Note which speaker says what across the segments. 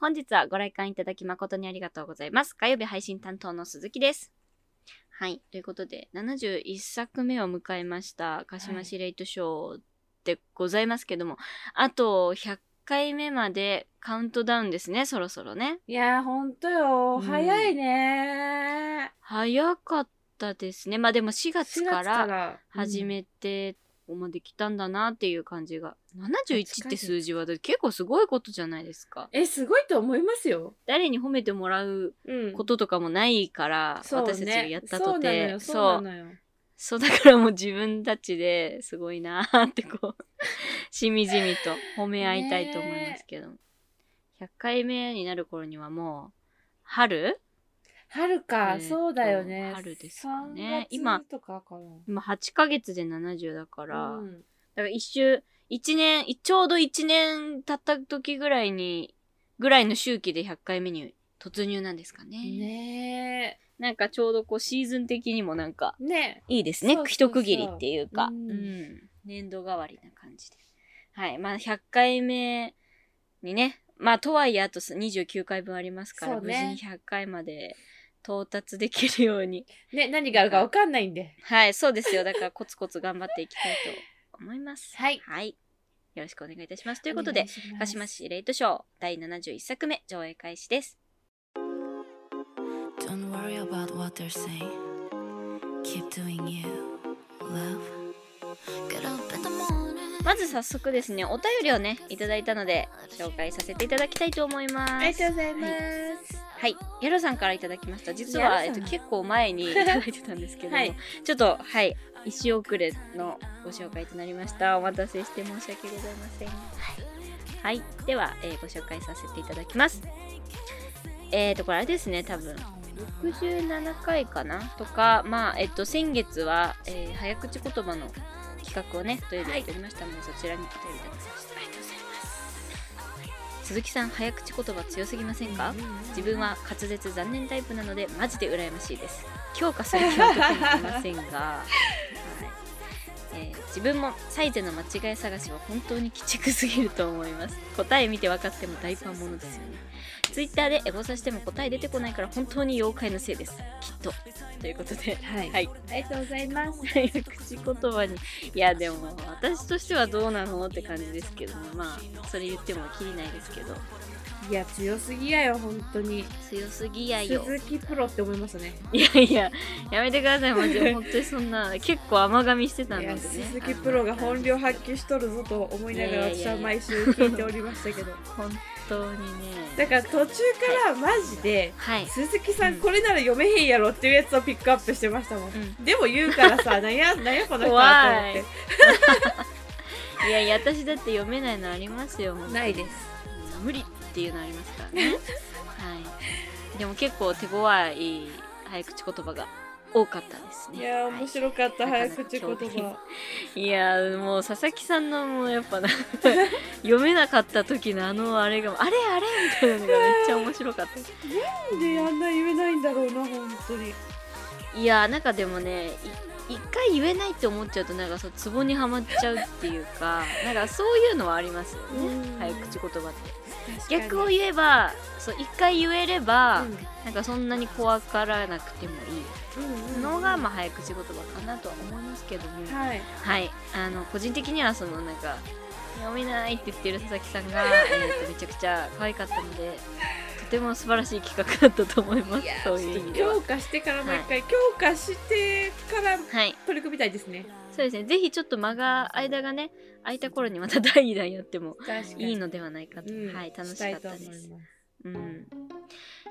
Speaker 1: 本日はご来館いただき誠にありがとうございます。火曜日配信担当の鈴木です。はい。ということで、71作目を迎えました、鹿島シレイトショーでございますけども、あと100回目までカウントダウンですね、そろそろね。
Speaker 2: いやー、ほんとよ。
Speaker 1: うん
Speaker 2: 早いね
Speaker 1: 早かったですね。まあでも4
Speaker 2: ー。
Speaker 1: 月
Speaker 2: 4月
Speaker 1: から
Speaker 2: ら
Speaker 1: 始めて、ここまで来たんだなっていう感じが。71って数字は結構すごいことじゃないですか。
Speaker 2: え、すごいと思いますよ。
Speaker 1: 誰に褒めてもらう
Speaker 2: うん。
Speaker 1: こととかもないから、
Speaker 2: そうね
Speaker 1: 私たちがやったとて
Speaker 2: よ、そう。
Speaker 1: そうだからもう自分たちですごいなーってこう しみじみと褒め合いたいと思いますけど、100回目になる頃にはもう春
Speaker 2: 春か、
Speaker 1: えーと
Speaker 2: そうだよね。
Speaker 1: 春ですかね
Speaker 2: 3月
Speaker 1: 今。今8ヶ月で70だから、
Speaker 2: うん
Speaker 1: だから一周1年ちょうど1年経った時ぐらいにぐらいの周期で100回目に突入なんですかね
Speaker 2: ね
Speaker 1: なんかちょうどこうシーズン的にもなんか
Speaker 2: え。ね
Speaker 1: いいですね。一区切りっていうか、
Speaker 2: う
Speaker 1: うんん、年度代わりな感じで。はい。まあ、100回目にね、まあ、とはいえあと29回分ありますから、無事に100回まで到達できるように。
Speaker 2: ね、何があるかわかんないんで。
Speaker 1: はい、そうですよ。だからコツコツ頑張っていきたいと思います。
Speaker 2: はい
Speaker 1: はい。よろしくお願いいたします。ということで、鹿島市レイトショー第71作目上映開始です。
Speaker 3: Don't worry about what they're saying. Keep doing you, love. Get up in the morning.
Speaker 1: まず早速ですね、お便りをね、いただいたので、紹介させていただきたいと思います。
Speaker 2: ありがとうございます。
Speaker 1: はい、ヤロさんからいただきました。実は、えっと、結構前に いただいてたんですけども、
Speaker 2: はい
Speaker 1: ちょっと、はい、石遅れのご紹介となりました。お待たせして申し訳ございません。はい、では、えーご紹介させていただきます。えーと、これあれですね、多分。67回かな？とか、まあ、えっと、先月は、えー早口言葉の企画をね、取り上げておりましたので、そちらにお便りいただきま鈴木さん、早口言葉強すぎませんか？自分は滑舌残念タイプなのでマジで羨ましいです。強化する気は特にいませんが、はい。えー自分もサイゼの間違い探しは本当に鬼畜すぎると思います。答え見て分かっても大パンものですよねツイッターでエゴさしても答え出てこないから本当に妖怪のせいです。きっと。ということで。
Speaker 2: はい。
Speaker 1: はい。
Speaker 2: ありがとうございます。
Speaker 1: 早 口言葉に。いやでも私としてはどうなの？って感じですけどもまあそれ言ってもきりないですけど
Speaker 2: いや、強すぎやよ、本当に。
Speaker 1: 強すぎやよ
Speaker 2: 鈴木プロって思いますね。
Speaker 1: いやいや、やめてください、マジで。本当にそんな、結構甘噛みしてたの
Speaker 2: いや、
Speaker 1: でね。
Speaker 2: 鈴木プロが本領発揮しとるぞと思いながら私は毎週聞いておりましたけど。
Speaker 1: 本当にね。
Speaker 2: だから途中からマジで、
Speaker 1: はい。
Speaker 2: 鈴木さ
Speaker 1: うん
Speaker 2: んこれなら読めへんやろっていうやつをピックアップしてましたもん。
Speaker 1: うん
Speaker 2: でも言うからさ、なんや、なんやこの人はと思って。
Speaker 1: いやいや、私だって読めないのありますよ。
Speaker 2: ないです。
Speaker 1: うん無理っていうのありますからね。はい。でも結構手強い早口言葉が多かったですね。
Speaker 2: いやー、面白かった、
Speaker 1: はい
Speaker 2: 早口言葉。
Speaker 1: いやーもう佐々木さんのもうやっぱな 読めなかった時のあのあれがあれあれみたいなのがめっちゃ面白かった
Speaker 2: なんであんな言えないんだろうな、本当に。
Speaker 1: いやーなんかでもねい一回言えないって思っちゃうとなんかそうツボにはまっちゃうっていうかなんかそういうのはありますよね
Speaker 2: うん
Speaker 1: 早口言葉って逆を言えばそう一回言えれば、なんかそんなに怖がらなくてもいい。のが、まあ、早口言葉かなとは思いますけども、
Speaker 2: はい。
Speaker 1: はい。あの個人的にはそのなんか読めないって言ってる佐々木さんが、えーとめちゃくちゃ可愛かったので とても素晴らしい企画だったと思います。そういう意味では。
Speaker 2: 強化してからもう一回、強化してから
Speaker 1: はい。
Speaker 2: 取り組みたいですね。
Speaker 1: そうですね。ぜひちょっと間が、間がね、空いた頃にまた第2弾やっても。いいのではないかと。
Speaker 2: うん
Speaker 1: はい、楽しかったで
Speaker 2: す
Speaker 1: す。うん。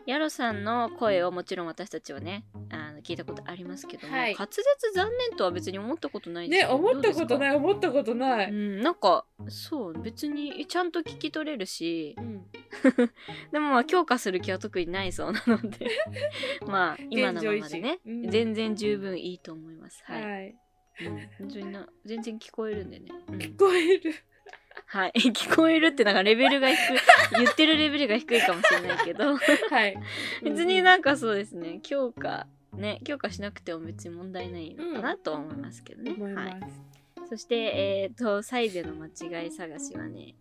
Speaker 1: ヤロさんの声をもちろん私たちはね、あの聞いたことありますけども、
Speaker 2: はい
Speaker 1: 滑舌残念とは別に思ったことないです
Speaker 2: ね、思ったことないい、思ったことない。
Speaker 1: うん、なんか、そう、別にちゃんと聞き取れるし、
Speaker 2: うん
Speaker 1: でもまあ強化する気は特にないそうなので、まあ今のままでね、
Speaker 2: うん
Speaker 1: 全然十分いいと思います。はい。
Speaker 2: はい。
Speaker 1: うん本当にな全然聞こえるんでね。うん
Speaker 2: 聞こえる。
Speaker 1: はい。聞こえるってなんかレベルが低い、言ってるレベルが低いかもしれないけど、
Speaker 2: はい。
Speaker 1: 別になんかそうですね、強化、ね、強化しなくても別に問題ないのかなとは思いますけどね。
Speaker 2: 思います。
Speaker 1: はい。そして、えっ、と、サイゼの間違い探しはね、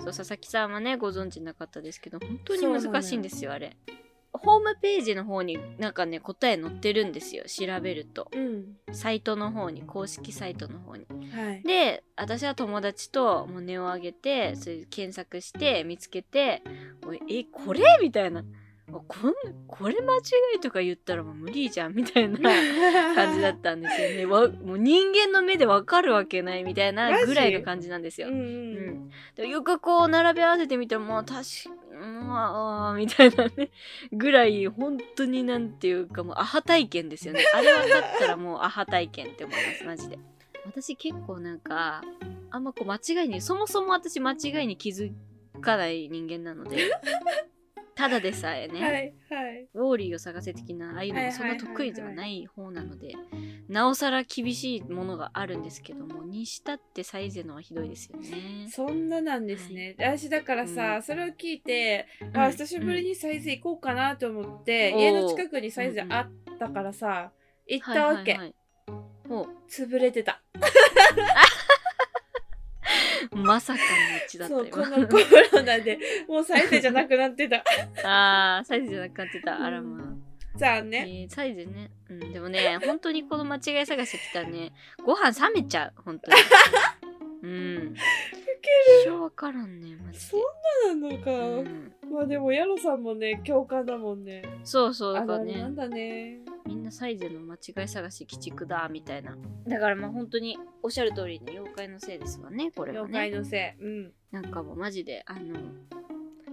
Speaker 1: そう佐々木さんはねご存知なかったですけど本当に難しいんですよあれホームページの方になんかね答え載ってるんですよ調べると。
Speaker 2: うん。
Speaker 1: サイトの方に公式サイトの方に。
Speaker 2: はい。
Speaker 1: で私は友達ともう値を上げてそれ検索して見つけて「おいえこれ?」みたいな「こんこれ間違いとか言ったらもう無理じゃん」みたいな 感じだったんですよね。わもう人間の目でわかるわけないみたいなぐらいの感じなんですよ。
Speaker 2: うんう
Speaker 1: うん。ん、でよくこう並べ合わせてみても確かまあみたいなね。ぐらい本当になんていうかもうアハ体験ですよね。あれ分かったらもうアハ体験って思いますマジで。私結構なんかあんまこう間違いにそもそも私間違いに気づかない人間なので ただでさえね、
Speaker 2: はいはい。
Speaker 1: ウォーリーを探せ的なああいうのもそんな得意ではない方なのでなおさら厳しいものがあるんですけどもにしたってサイゼのはひどいですよね。
Speaker 2: そんななんですね、私だからさ、
Speaker 1: うん。
Speaker 2: それを聞いて、
Speaker 1: うん。
Speaker 2: あ久しぶりにサイズ行こうかなと思って、
Speaker 1: うん。
Speaker 2: 家の近くにサイズあったからさ、行ったわけ、
Speaker 1: はいはいは
Speaker 2: 潰れてた。
Speaker 1: うまさかの一致だった
Speaker 2: そう
Speaker 1: 今。
Speaker 2: このコロナでもうサイズじゃなくなってた。
Speaker 1: あーサイズじゃなくなってた。あらまあ、え
Speaker 2: じゃあね、
Speaker 1: ーサイズね。うんでもね本当にこの間違い探し来たらね。ご飯冷めちゃう本当に。うん。一生わからんねマジで。
Speaker 2: そんななのか、
Speaker 1: うん。
Speaker 2: まあでもヤロさんもね共感だもんね。
Speaker 1: そうそうだ
Speaker 2: あ
Speaker 1: からね。
Speaker 2: なんだね。
Speaker 1: みんなサイゼの間違い探し鬼畜だみたいな。だからまあ本当におっしゃる通りね妖怪のせいですわねこれは
Speaker 2: 妖怪
Speaker 1: ね
Speaker 2: のせい、うん。
Speaker 1: なんかもうマジであの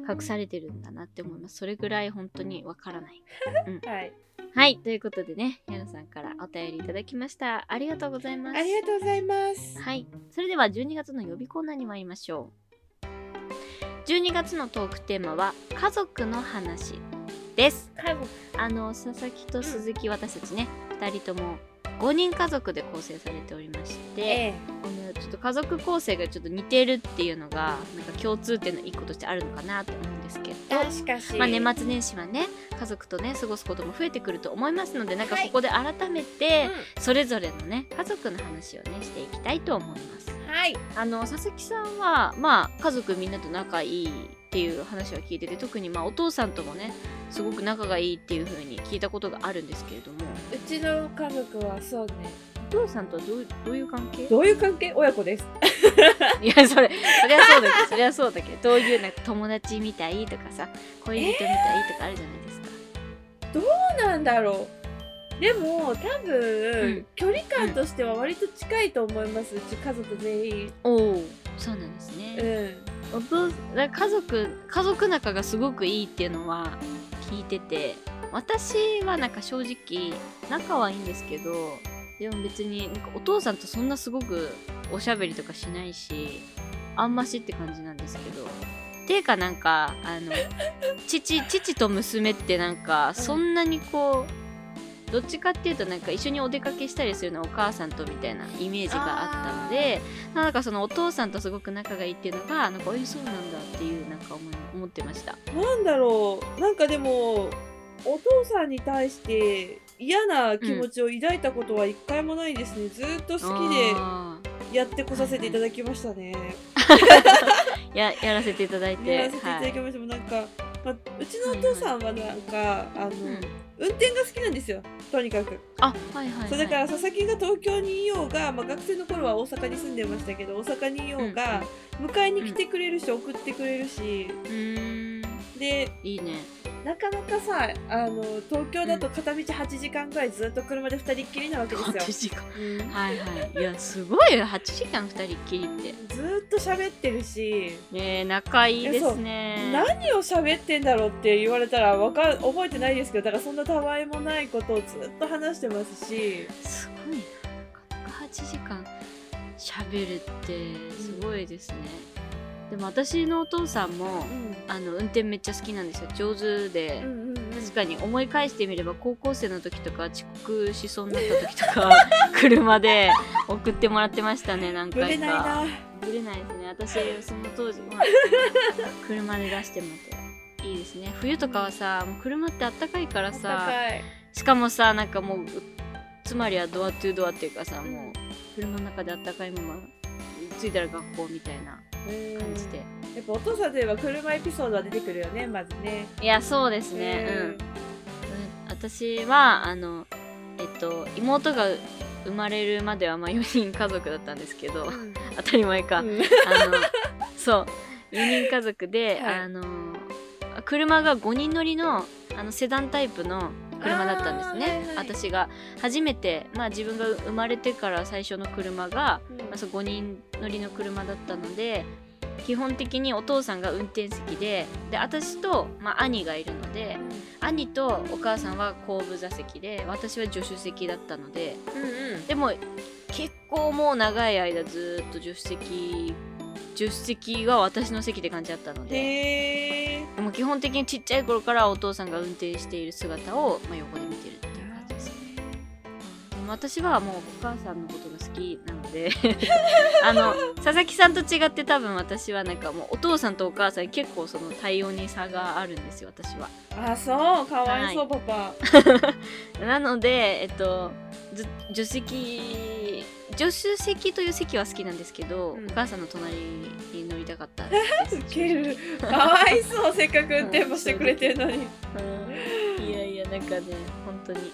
Speaker 1: 隠されてるんだなって思います。それぐらい本当にわからない。
Speaker 2: はい。
Speaker 1: はい。ということでねヤナさんからお便りいただきました。ありがとうございます。
Speaker 2: ありがとうございます。
Speaker 1: はい。それでは12月の予備コーナーに参りましょう。12月のトークテーマは家族の話です。あの佐々木と鈴木、私たちね2人とも5人家族で構成されておりまして、
Speaker 2: え。
Speaker 1: あのちょっと家族構成がちょっと似てるっていうのがなんか共通点の一個としてあるのかなと思うんですけど。まあ、年末年始はね家族とね過ごすことも増えてくると思いますのでなんか
Speaker 2: はい。
Speaker 1: ここで改めて
Speaker 2: う
Speaker 1: それぞれのね家族の話をねしていきたいと思います。
Speaker 2: んはい。
Speaker 1: あの佐々木さんはまあ家族みんなと仲いいっていう話は聞いてて特にまあお父さんともねすごく仲がいいっていう風に聞いたことがあるんですけれども。
Speaker 2: うちの家族はそうね
Speaker 1: お父さんとはどうどういう関係？
Speaker 2: どういう関係？親子です。
Speaker 1: いやそれそりゃそうだけどそりゃそうだけどどういうなんか友達みたいとかさ恋人みたいとかあるじゃないですか、
Speaker 2: どうなんだろう。でも多分、
Speaker 1: うん。
Speaker 2: 距離感としては割と近いと思います、うち家族全員。
Speaker 1: おおそうなんです
Speaker 2: う
Speaker 1: ね、
Speaker 2: ん。
Speaker 1: お父だから家族家族仲がすごくいいっていうのは聞いてて私はなんか正直仲はいいんですけどでも別になんかお父さんとそんなすごくおしゃべりとかしないしあんましって感じなんですけど。ていうかなんかあの 父父と娘ってなんかそんなにこうどっちかっていうとなんか一緒にお出かけしたりするのはお母さんとみたいなイメージがあったのでなんかそのお父さんとすごく仲がいいっていうのがなんかえそうなんだっていうなんか思い思ってました。
Speaker 2: なんだろう。なんかでもお父さんに対して嫌な気持ちを抱いたことは一回もないですね、ずーっと好き
Speaker 1: あ
Speaker 2: でやってこさせていただきましたね、
Speaker 1: ー ややらせていただいて。
Speaker 2: やらせていただきました、もうなんか、まあ、うちのお父さんはなんか、あの、
Speaker 1: うん。
Speaker 2: 運転が好きなんですよ。とにかく。
Speaker 1: あはいはい、はい、
Speaker 2: そうだから佐々木が東京にいようが、まあ、学生の頃は大阪に住んでましたけど大阪にいようが、迎えに来てくれるし、送ってくれるし。
Speaker 1: うーん。
Speaker 2: で
Speaker 1: いいね
Speaker 2: なかなかさあの東京だと片道8時間ぐらいずっと車で2人っきりなわけですよ。
Speaker 1: 8、時間。
Speaker 2: うん。
Speaker 1: はいはい。いやすごいよ。8時間2人っきりって。
Speaker 2: ずーっと喋ってるし。
Speaker 1: ねえ仲いいですね。
Speaker 2: 何を喋ってんだろうって言われたらわか覚えてないですけどだからそんなたわいもないことをずっと話してますし。
Speaker 1: すごいな。なかなか8時間喋るってすごいですね、でも私のお父さんも
Speaker 2: うん。
Speaker 1: あの運転めっちゃ好きなんですよ。上手で、確かに思い返してみれば高校生の時とか遅刻しそうになった時とか 車で送ってもらってましたね何回か。
Speaker 2: ないな。
Speaker 1: ぶれないですね。私その当時は車で出してもらって。いいですね。冬とかはさもう車ってあったかいからさしかもさなんかもうつまりはドアトゥドアっていうかさもう車の中であったかいまま着いたら学校みたいな感じで
Speaker 2: やっぱお父さんといえば車エピソードは出てくるよねまずね。
Speaker 1: いやそうですね。うん、うん。私はあのえっと妹が生まれるまではまあ4人家族だったんですけど
Speaker 2: うん。
Speaker 1: 当たり前か、
Speaker 2: うん。
Speaker 1: あのそう。4人家族で、
Speaker 2: はい。
Speaker 1: あの車が5人乗りのあのセダンタイプの車だったんですね、
Speaker 2: はいはい。
Speaker 1: 私が初めて、まあ、自分が生まれてから最初の車が、
Speaker 2: うん。
Speaker 1: まあ、そう5人乗りの車だったので基本的にお父さんが運転席でで私と、まあ、兄がいるので兄とお母さんは後部座席で私は助手席だったので
Speaker 2: うんうん。
Speaker 1: でも結構もう長い間ずーっと助手席助手席が私の席って感じだったのででも基本的にちっちゃい頃からお父さんが運転している姿を、まあ、横で見てる私はもうお母さんのことが好きなので あの佐々木さんと違って多分私はなんかもうお父さんとお母さんに結構その対応に差があるんですよ私は。
Speaker 2: あそう。かわいそう、パパ。
Speaker 1: なのでえっとず助手席助手席という席は好きなんですけど、
Speaker 2: うん。
Speaker 1: お母さんの隣に乗りたかったです
Speaker 2: ウケるかわいそう。せっかく運転もしてくれてるのに。
Speaker 1: うん。いやいやなんかね本当に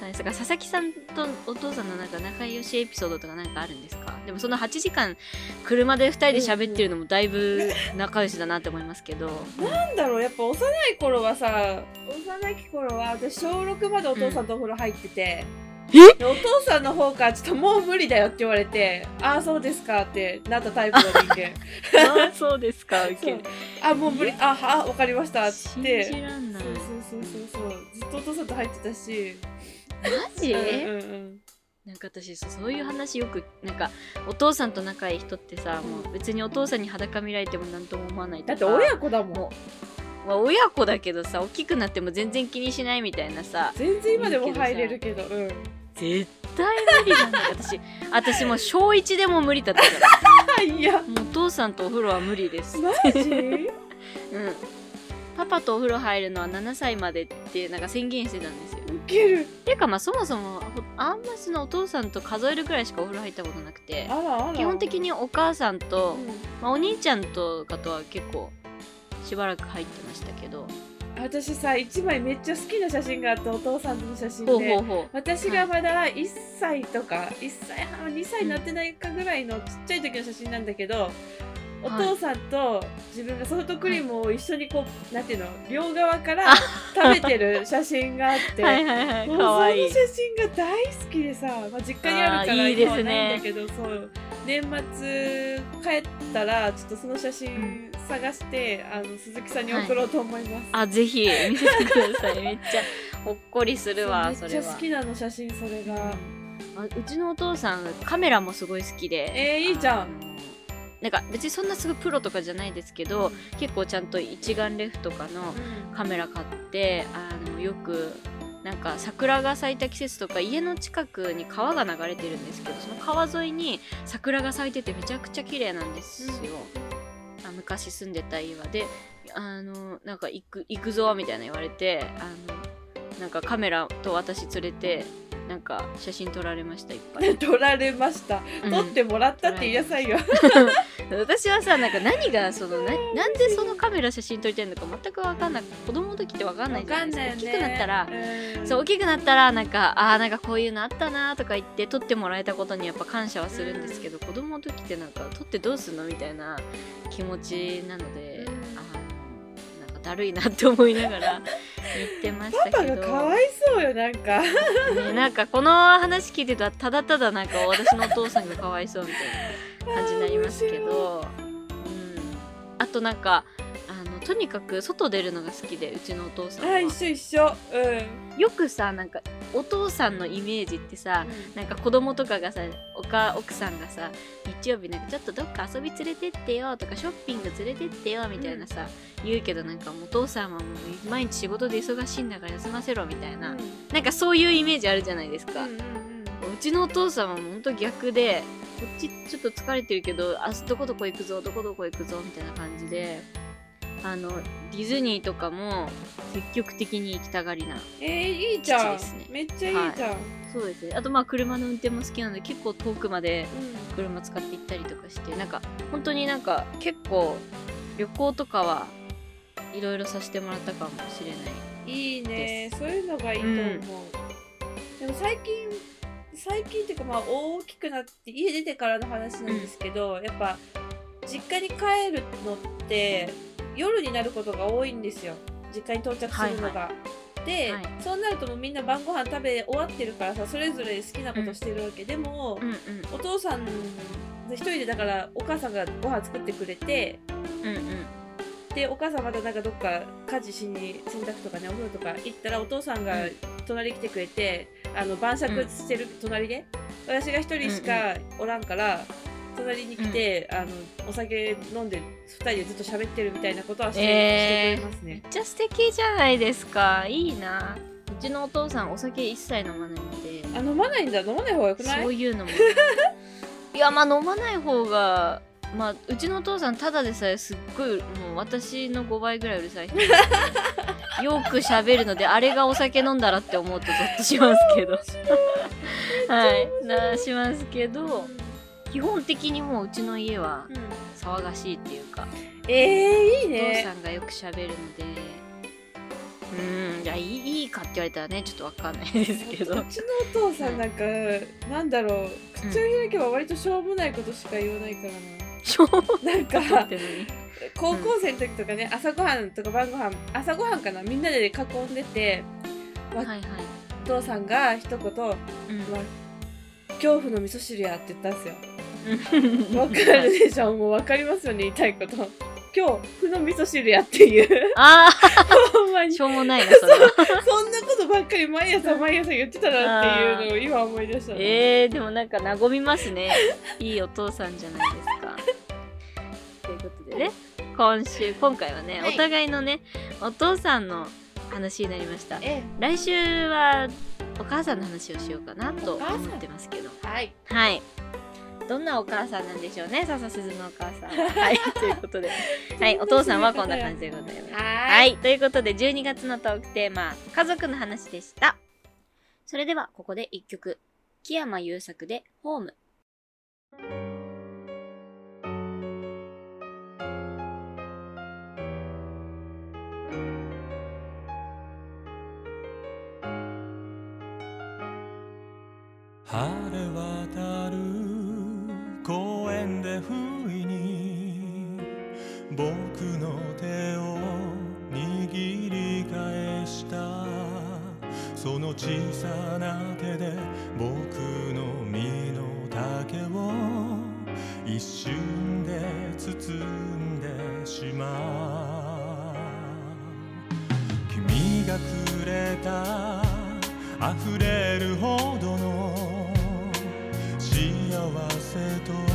Speaker 1: そうです。だから佐々木さんとお父さんのなんか仲良しエピソードとかなんかあるんですか？でもその8時間車で2人で喋ってるのもだいぶ仲良しだなって思いますけど、
Speaker 2: なんだろうやっぱ幼い頃はさ幼き頃は私小6までお父さんとお風呂入ってて、
Speaker 1: え？
Speaker 2: でお父さんの方からちょっともう無理だよって言われてああそうですかってなったタイプの人間。
Speaker 1: ああそうですか。受ける
Speaker 2: あもう無理。あはわかりましたっつ
Speaker 1: 信じらんない。
Speaker 2: そうそうそうそうそう。ずっとお父さんと入ってたし
Speaker 1: マジ、
Speaker 2: うんうんうん。
Speaker 1: なんか私そういう話よくなんかお父さんと仲いい人ってさもう別にお父さんに裸見られても何とも思わないとか。
Speaker 2: だって親子だもん。
Speaker 1: もまあ、親子だけどさ大きくなっても全然気にしないみたいなさ
Speaker 2: 全然今でも入れるけどうん。
Speaker 1: 絶対無理なんだよ私。私もう小1でも無理だったか
Speaker 2: あ いや。
Speaker 1: らもうお父さんとお風呂は無理です。
Speaker 2: マジ？
Speaker 1: うん。パパとお風呂入るのは7歳までってなんか宣言してたんですよ
Speaker 2: ウケる。
Speaker 1: ていうかまあそもそもほあんまそのお父さんと数えるくらいしかお風呂入ったことなくて基本的にお母さんと、
Speaker 2: うん。
Speaker 1: まあ、お兄ちゃんとかとは結構しばらく入ってましたけど。
Speaker 2: 私さ一枚めっちゃ好きな写真があってお父さんとの写真で。私がまだ1歳とか1歳半2歳になってないかぐらいのちっちゃい時の写真なんだけど、お父さんと自分がソフトクリームを一緒にこう、なんていうの両側から食べてる写真があって、
Speaker 1: はいはいはい
Speaker 2: もう
Speaker 1: かわいい。
Speaker 2: その写真が大好きでさ、まあ、実家にあるから
Speaker 1: いいですね。
Speaker 2: 今はないんだけどそう。年末帰ったらちょっとその写真探して、あの鈴木さんに送ろうと思います。
Speaker 1: あぜひ見せてください。めっちゃほっこりするわ
Speaker 2: めっちゃ好きなの写真それが。
Speaker 1: あうちのお父さんカメラもすごい好きで。
Speaker 2: えー、いいじゃ
Speaker 1: あ
Speaker 2: ん。
Speaker 1: のなんか別にそんなすぐプロとかじゃないですけど結構ちゃんと一眼レフとかのカメラ買ってあのよくなんか桜が咲いた季節とか家の近くに川が流れてるんですけどその川沿いに桜が咲いててめちゃくちゃ綺麗なんですよ、あ昔住んでた家は。であのなんか行く行くぞみたいな言われてあのなんかカメラと私連れてなんか写真撮られましたいっぱい、
Speaker 2: 撮られました。
Speaker 1: うん。
Speaker 2: 撮ってもらったって言いなさいよ。
Speaker 1: 私はさなんか何がそのななんでそのカメラ写真撮りたいのか全く分かんない子供の時って分かんないじゃないですか。大きくなったら
Speaker 2: うん。
Speaker 1: そう大きくなったらなんかあーなんかこういうのあったなとか言って撮ってもらえたことにやっぱ感謝はするんですけど、子供の時ってなんか撮ってどうすんのみたいな気持ちなので、だるいなって思いながら言ってました
Speaker 2: パパ
Speaker 1: けど
Speaker 2: がかわいそうよなんか。
Speaker 1: ね、なんかこの話聞いてたらただただなんか私のお父さんがかわいそうみたいな感じになりますけど、うん、あとなんかとにかく外出るのが好きでうちのお父さんは。
Speaker 2: あ一緒一緒。うん。
Speaker 1: よくさなんかお父さんのイメージってさなんか子供とかがさおか奥さんがさ日曜日なんかちょっとどっか遊び連れてってよとかショッピング連れてってよみたいなさ、言うけどなんかお父さんはもう毎日仕事で忙しいんだから休ませろみたいな、なんかそういうイメージあるじゃないですか、
Speaker 2: うんうんうん
Speaker 1: うちのお父さんはほんと逆でこっちちょっと疲れてるけどあどこどこ行くぞどこどこ行くぞみたいな感じであのディズニーとかも積極的に行きたがりな
Speaker 2: えー、いいじゃん、めっちゃいいじゃん、
Speaker 1: そうですね。あとまあ車の運転も好きなので結構遠くまで
Speaker 2: うん。
Speaker 1: 車使って行ったりとかしてなんか本当になんか結構旅行とかはいろいろさせてもらったかもしれない
Speaker 2: いいね。そういうのがいいと思う、でも最近最近っていうかまあ大きくなって家出てからの話なんですけど、やっぱ実家に帰るのって夜になることが多いんですよ。実家に到着するのが。で、
Speaker 1: はい。
Speaker 2: そうなるともうみんな晩ご飯食べ終わってるからさそれぞれ好きなことしてるわけ、でも、
Speaker 1: うん
Speaker 2: お父さん一人でだからお母さんがご飯作ってくれて
Speaker 1: うんうん。うん
Speaker 2: でお母さんまたなんかどっか家事しに洗濯とかねお風呂とか行ったらお父さんが
Speaker 1: うん。
Speaker 2: 隣来てくれて、あの晩酌してる隣で私が一人しかおらんから、隣に来て、あのお酒飲んで2人でずっと喋ってるみたいなことはして,、
Speaker 1: えー。
Speaker 2: してくれますね。
Speaker 1: めっちゃ素敵じゃないですか。いいな。うちのお父さんお酒一切飲まないので。
Speaker 2: あ飲まないんだ。飲まない方がよくない？
Speaker 1: そういうのも。いやまあ飲まない方がまあうちのお父さんただでさえすっごいもう私の5倍ぐらいうるさい人 よく喋るのであれがお酒飲んだらって思うとゾッとしますけど。はい。なしますけど基本的にもううちの家は
Speaker 2: うん。
Speaker 1: 騒がしいっていうか
Speaker 2: えー、いい
Speaker 1: お父
Speaker 2: ね
Speaker 1: さんがよく喋るので。うーんいやいいいいかって言われたらねちょっとわかんないですけど。
Speaker 2: うちのお父さんなんか、なんだろう。口を開けば割としょうもないことしか言わないからな。
Speaker 1: しょうも
Speaker 2: なんか高校生の時とかね、朝ごはんとか晩ごはん朝ごはんかなみんなで囲んでて
Speaker 1: はいはい。
Speaker 2: お父さんが一言「
Speaker 1: うん。
Speaker 2: 恐怖の味噌汁や」って言ったんですよ。
Speaker 1: うん
Speaker 2: わかるでしょ。もうわかりますよね言いたいこと。恐怖の味噌汁やっていう。
Speaker 1: あ
Speaker 2: ほんま
Speaker 1: あ
Speaker 2: に。そ
Speaker 1: しょうもないなそれは。
Speaker 2: んなことばっかり毎朝毎朝言ってたなっていうのを今思い出したの。
Speaker 1: えー、でもなんか和みますね。いいお父さんじゃないですか。ということでね今週今回はね、
Speaker 2: はい。
Speaker 1: お互いのねお父さんの話になりました。
Speaker 2: え。
Speaker 1: 来週はお母さんの話をしようかなと思ってますけど。
Speaker 2: はい。
Speaker 1: はいどんなお母さんなんでしょうね笹鈴のお母さん。はいということで。はいお父さんはこんな感じでございます。
Speaker 2: は
Speaker 1: はいい、ということで12月のトークテーマ家族の話でした。それではここで1曲木山優作で「ホーム」
Speaker 4: 晴れ渡る不意に僕の手を握り返した。その小さな手で僕の身の丈を。一瞬で包んでしまう。君がくれた溢れるほどの幸せと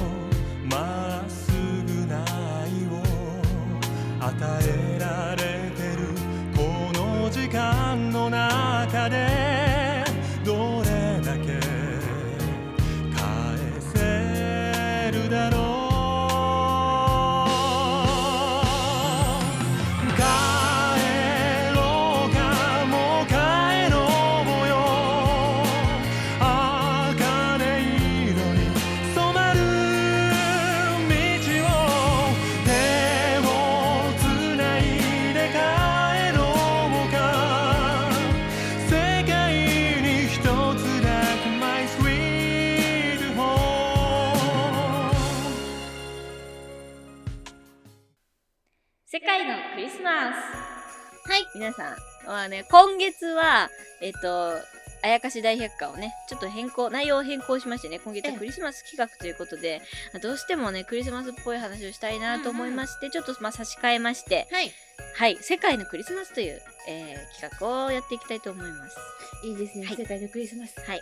Speaker 1: 皆さんはね今月はえっとあやかし大百科をねちょっと変更内容を変更しましてね今月はクリスマス企画ということでどうしてもねクリスマスっぽい話をしたいなと思いまして、ちょっとまあ差し替えまして
Speaker 2: はい。
Speaker 1: はい。世界のクリスマスという、えー企画をやっていきたいと思います。
Speaker 2: いいですね、
Speaker 1: はい。
Speaker 2: 世界のクリスマス。
Speaker 1: はい。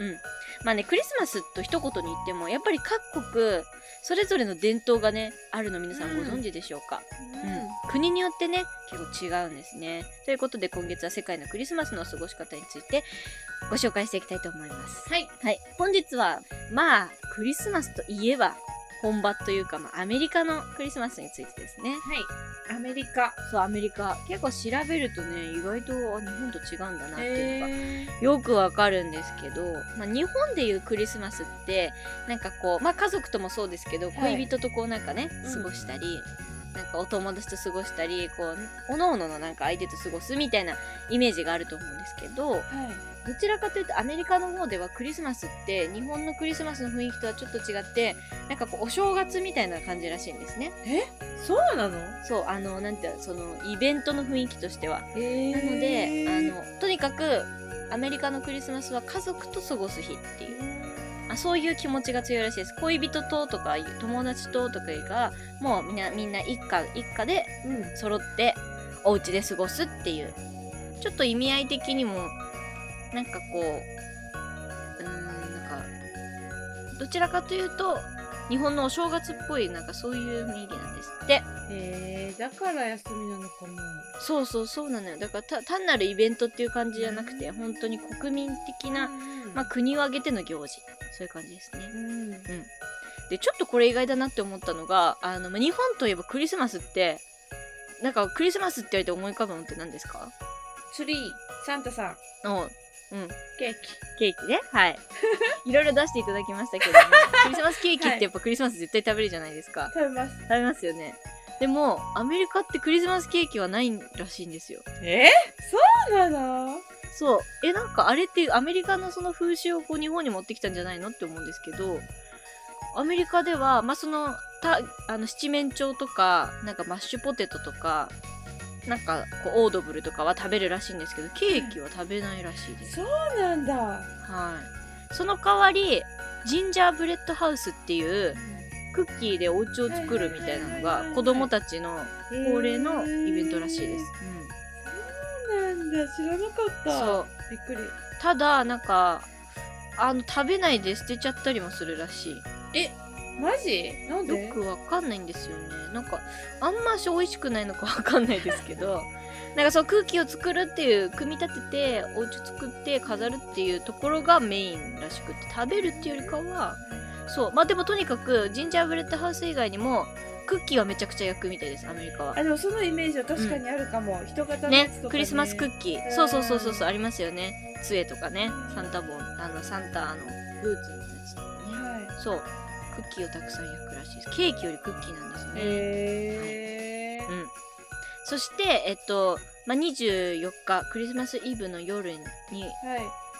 Speaker 1: うん。まあね、クリスマスと一言に言っても、やっぱり各国、それぞれの伝統がね、あるの皆さんご存知でしょうか、うん国によってね、結構違うんですね。ということで、今月は世界のクリスマスの過ごし方についてご紹介していきたいと思います。
Speaker 2: はい
Speaker 1: はい。本日は、まあ、クリスマスといえば、本場というか、まあ、アメリカのクリスマスについてですね。
Speaker 2: はい。アメリカ。
Speaker 1: そう、アメリカ。結構調べるとね、意外とあ日本と違うんだなっていうのが、
Speaker 2: え
Speaker 1: よくわかるんですけど、まあ、日本でいうクリスマスって、なんかこう、まあ家族ともそうですけど、
Speaker 2: はい。
Speaker 1: 恋人とこうなんかね、
Speaker 2: うん。
Speaker 1: 過ごしたり、なんかお友達と過ごしたり、こう、おのおののなんか相手と過ごすみたいなイメージがあると思うんですけど、
Speaker 2: はい。
Speaker 1: どちらかというとアメリカの方ではクリスマスって日本のクリスマスの雰囲気とはちょっと違ってなんかこうお正月みたいな感じらしいんですね。
Speaker 2: え？そうなの？
Speaker 1: そうあのなんていうのそのイベントの雰囲気としては。
Speaker 2: えー。
Speaker 1: なのであのとにかくアメリカのクリスマスは家族と過ごす日っていうあそういう気持ちが強いらしいです。恋人ととか友達ととかがもうみんなみんな一家一家で
Speaker 2: うん。
Speaker 1: 揃ってお家で過ごすっていう。ちょっと意味合い的にもなんかこううーんなんかどちらかというと日本のお正月っぽいなんかそういう雰囲気なんですって。
Speaker 2: えー、だから休みなのかも
Speaker 1: そうそうそうなのよ。だからた単なるイベントっていう感じじゃなくて本当に国民的な、まあ、国を挙げての行事そういう感じですね。
Speaker 2: うん。
Speaker 1: でちょっとこれ意外だなって思ったのがあのまあ日本といえばクリスマスってなんかクリスマスって言われて思い浮かぶのって何ですか？
Speaker 2: ツリーサンタさん。
Speaker 1: おう。ん。
Speaker 2: ケーキ。
Speaker 1: ケーキね。はい。いろいろ出していただきましたけども クリスマスケーキってやっぱクリスマス絶対食べるじゃないですか。
Speaker 2: 食べます。
Speaker 1: 食べますよね。でもアメリカってクリスマスケーキはないらしいんですよ。
Speaker 2: え？そうなの？
Speaker 1: そう。えなんかあれってアメリカのその風習をこう日本に持ってきたんじゃないのって思うんですけどアメリカではまあそのたあの七面鳥とかなんかマッシュポテトとかなんかこうオードブルとかは食べるらしいんですけどケーキは食べないらしいです。
Speaker 2: そうなんだ。
Speaker 1: はい。その代わり、ジンジャーブレッドハウスっていうクッキーでお家を作るみたいなのが子供たちの恒例のイベントらしいです。
Speaker 2: そうなんだ知らなかった
Speaker 1: そう
Speaker 2: びっくり
Speaker 1: ただ、なんか、あの、食べないで捨てちゃったりもするらしい。
Speaker 2: マジ？なんで？
Speaker 1: よくわかんないんですよね。なんか、あんまし美味しくないのかわかんないですけど、なんかその空気を作るっていう、組み立てて、お家作って飾るっていうところがメインらしくって、食べるっていうよりかは、そう。まあでもとにかく、ジンジャーブレッドハウス以外にも、クッキーはめちゃくちゃ焼くみたいです、アメリカは
Speaker 2: あ。でもそのイメージは確かにあるかも、人型のや
Speaker 1: ね
Speaker 2: つとか、ね、
Speaker 1: クリスマスクッキー。
Speaker 2: うん
Speaker 1: そうそうそうそうそう、ありますよね。杖とかね、サンタボン、あの、サンタのブーツのやつとかね。
Speaker 2: はい
Speaker 1: そう。クッキーをたくさん焼くらしいです。ケーキよりクッキーなんですね。
Speaker 2: へえ
Speaker 1: うん。そして、えっと、まあ、24日、クリスマスイブの夜に、
Speaker 2: はい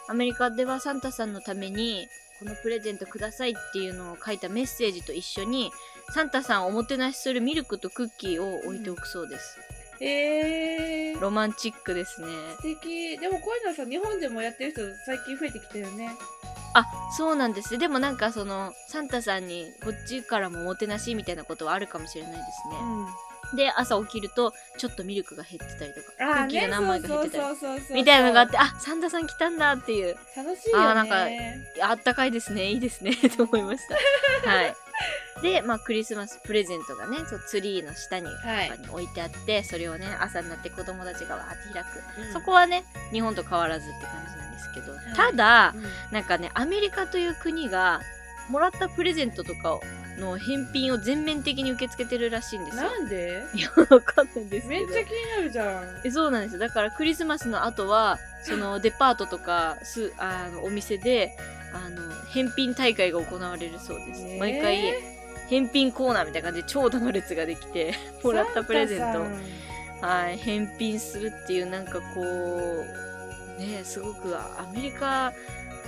Speaker 1: アメリカではサンタさんのために、このプレゼントくださいっていうのを書いたメッセージと一緒に、サンタさんをおもてなしするミルクとクッキーを置いておくそうです。
Speaker 2: えー、
Speaker 1: ロマンチックですね。
Speaker 2: 素敵でもこういうのさ日本でもやってる人最近増えてきたよね
Speaker 1: あ、そうなんです。でもなんかその、サンタさんにこっちからもおもてなしみたいなことはあるかもしれないですね。
Speaker 2: うん
Speaker 1: で、朝起きると、ちょっとミルクが減ってたりとか、クッキーが何枚か減ってたり、みたいなのがあって、あ、サンタさん来たんだっていう、
Speaker 2: 楽しいよね
Speaker 1: あーなんかあったかいですね、いいですね、と思いました。はい。で、まあ、クリスマスプレゼントがね、そうツリーの下に、に置いてあって、それをね、朝になって子供たちがわーって開く。
Speaker 2: うん。
Speaker 1: そこはね、日本と変わらずって感じなんですけど、
Speaker 2: い。
Speaker 1: ただ、
Speaker 2: うん。
Speaker 1: なんかね、アメリカという国が、もらったプレゼントとかの返品を全面的に受け付けてるらしいんですよ。
Speaker 2: なんで？
Speaker 1: いや、わかんないんですけど。
Speaker 2: めっちゃ気になるじゃん。
Speaker 1: えそうなんですよ。だからクリスマスの後はそのデパートとかすあのお店であの返品大会が行われるそうです、
Speaker 2: えー。
Speaker 1: 毎回返品コーナーみたいな感じで長蛇の列ができて もらったプレゼント。はい返品するっていうなんかこうねすごくアメリカ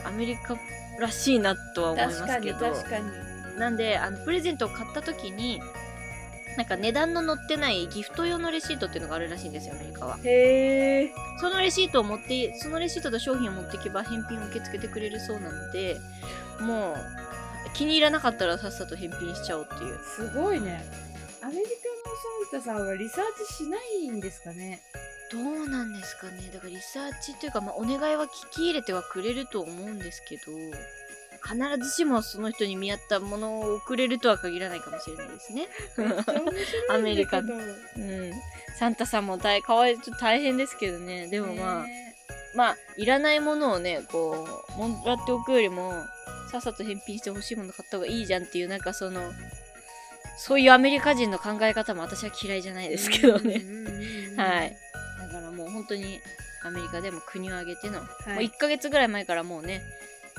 Speaker 1: アメリカらしいなとは思いますけど。
Speaker 2: 確かに。
Speaker 1: なんであのプレゼントを買った時になんか値段の載ってないギフト用のレシートっていうのがあるらしいんですよアメリカは。
Speaker 2: へえ
Speaker 1: そのレシートを持って、そのレシートと商品を持っていけば返品を受け付けてくれるそうなので、もう、気に入らなかったらさっさと返品しちゃおうっていう。
Speaker 2: すごいね。アメリカのサンタさんはリサーチしないんですかね？
Speaker 1: どうなんですかね。だからリサーチというか、まあ、お願いは聞き入れてはくれると思うんですけど、必ずしもその人に見合ったものを送れるとは限らないかもしれないですね。アメリカうん。サンタさんも大、かわいちょっと大変ですけどね。でもまあ、
Speaker 2: ね
Speaker 1: まあ、いらないものをね、こう、もらっておくよりも、さっさと返品して欲しいもの買った方がいいじゃんっていう、なんかその、そういうアメリカ人の考え方も私は嫌いじゃないですけどね。はい。だからもう本当にアメリカでも国を挙げての、
Speaker 2: い
Speaker 1: もう1ヶ月ぐらい前からもうね、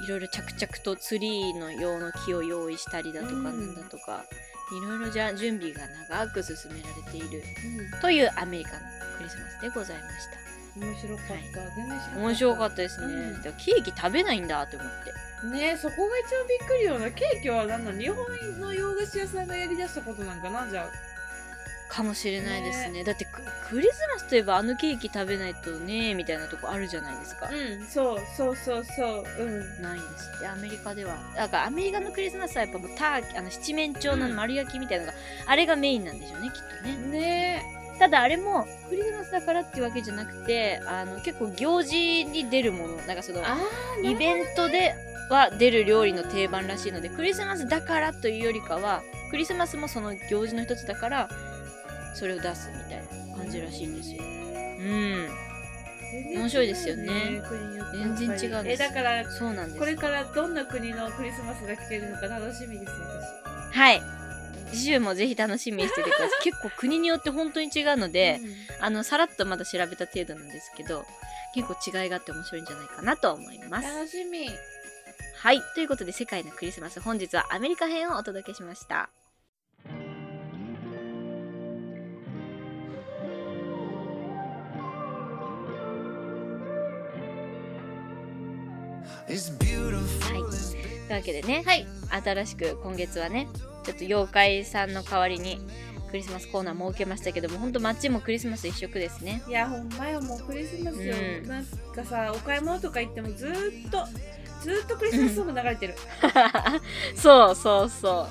Speaker 1: いろいろ着々とツリーの用の木を用意したりだとか
Speaker 2: うん。
Speaker 1: なんだとか、いろいろじゃ準備が長く進められている
Speaker 2: うん。
Speaker 1: というアメリカのクリスマスでございました。
Speaker 2: 面白かった、
Speaker 1: はい。
Speaker 2: 全
Speaker 1: 面白かったですね。
Speaker 2: うん。
Speaker 1: ケーキ食べないんだって思って。
Speaker 2: ねそこが一番びっくりよな。ケーキは何の日本の洋菓子屋さんがやりだしたことなんかなじゃあ
Speaker 1: かもしれないですね。だってククリスマスといえばあのケーキ食べないとねみたいなとこあるじゃないですか。
Speaker 2: うんそうそうそうそう。うん。
Speaker 1: ないんです。ってアメリカではだからアメリカのクリスマスはやっぱもうターキーあの七面鳥の丸焼きみたいなのが、あれがメインなんでしょうねきっとね。
Speaker 2: ね。
Speaker 1: ただあれもクリスマスだからっていうわけじゃなくてあの結構行事に出るものなんかその
Speaker 2: あ
Speaker 1: イベントでは出る料理の定番らしいのでクリスマスだからというよりかはクリスマスもその行事の一つだからそれを出すみたいな感じらしいんですよ。うん。面白いですよね。全然違うんです
Speaker 2: えだから
Speaker 1: そうなんです。
Speaker 2: これからどんな国のクリスマスが聞けるのか楽しみです
Speaker 1: はい。次週もぜひ楽しみにしててください。結構国によって本当に違うの
Speaker 2: 私
Speaker 1: で、
Speaker 2: うん。
Speaker 1: あのさらっとまだ調べた程度なんですけど結構違いがあって面白いんじゃないかなと思います。
Speaker 2: 楽しみ。
Speaker 1: はい。ということで世界のクリスマス本日はアメリカ編をお届けしましたはい。というわけでね、新しく今月はねちょっと妖怪さんの代わりにクリスマスコーナー設けましたけども本当街もクリスマス一色ですね。
Speaker 2: いやほんまよもうクリスマスよ、
Speaker 1: うん。
Speaker 2: なんかさお買い物とか行ってもずーっとずーっとクリスマスソング流れてる、
Speaker 1: そうそうそ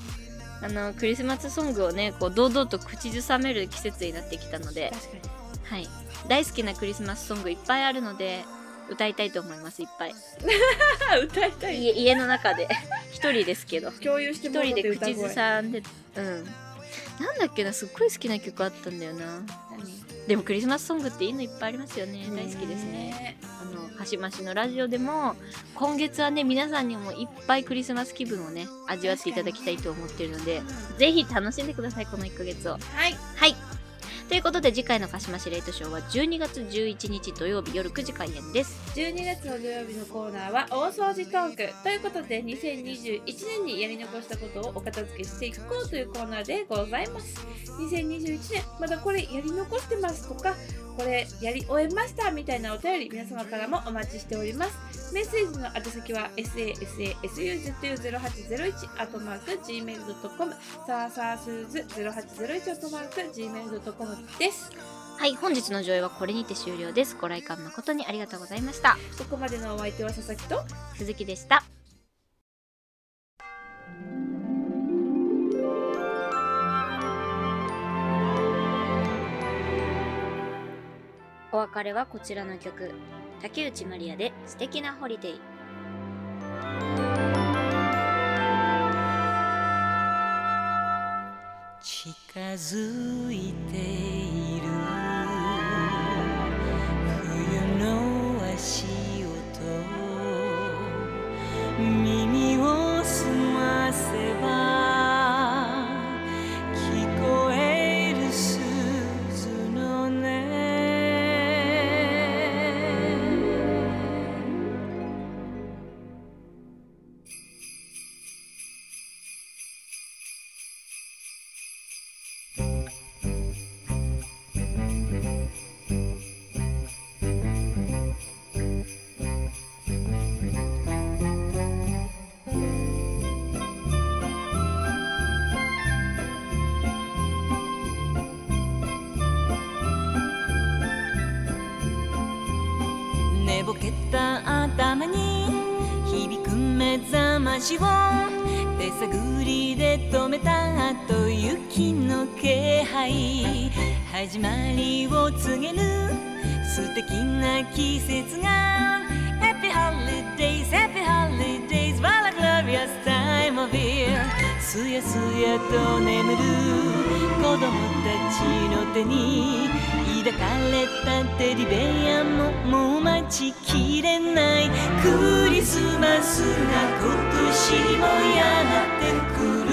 Speaker 1: う。あのクリスマスソングをねこう堂々と口ずさめる季節になってきたので、
Speaker 2: 確かに。
Speaker 1: はい、大好きなクリスマスソングいっぱいあるので歌いたいと思いますいっぱい。
Speaker 2: あ 歌いたい。
Speaker 1: 家家の中で。一人ですけど。
Speaker 2: 共有して
Speaker 1: 一
Speaker 2: もらって
Speaker 1: 人で口ずさんでうん。なんだっけなすっごい好きな曲あったんだよな。でもクリスマスソングっていいのいっぱいありますよね。大好きですね。あのはしましのラジオでも今月はね皆さんにもいっぱいクリスマス気分をね味わっていただきたいと思ってるのでぜひ楽しんでくださいこの1ヶ月を。
Speaker 2: はい。
Speaker 1: はいということで次回のかしましレイトショーは12月11日土曜日夜9時開演です。
Speaker 2: 12月の土曜日のコーナーは大掃除トークということで2021年にやり残したことをお片付けしていこうというコーナーでございます。2021年まだこれやり残してますとかこれやり終えましたみたいなお便り皆様からもお待ちしております。メッセージの宛先は sasasuzu0801 アットマーク gmail.com sasasuzu0801アットマーク gmail.com です。
Speaker 1: はい本日の上映はこれにて終了です。ご来館誠にありがとうございました。
Speaker 2: ここまでのお相手は佐々木と
Speaker 1: 鈴木でしたお別れはこちらの曲。竹内まりやで素敵なホリデー
Speaker 3: 近づいている覚ましを手探りで止めた後雪の気配始まりを告げる素敵な季節が Happy holidays, happy holidays What a glorious time of year すやすやと眠る子供たちの手に抱かれたテディベアももう待ちきれないクリスマスが今年もやってくる。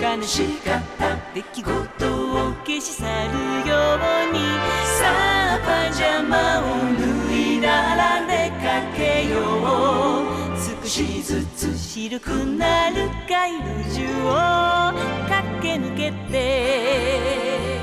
Speaker 3: 悲しかった出来事を消し去るようにさあパジャマを脱いだら出かけよう。少しずつ白くなる街路樹を駆け抜けて。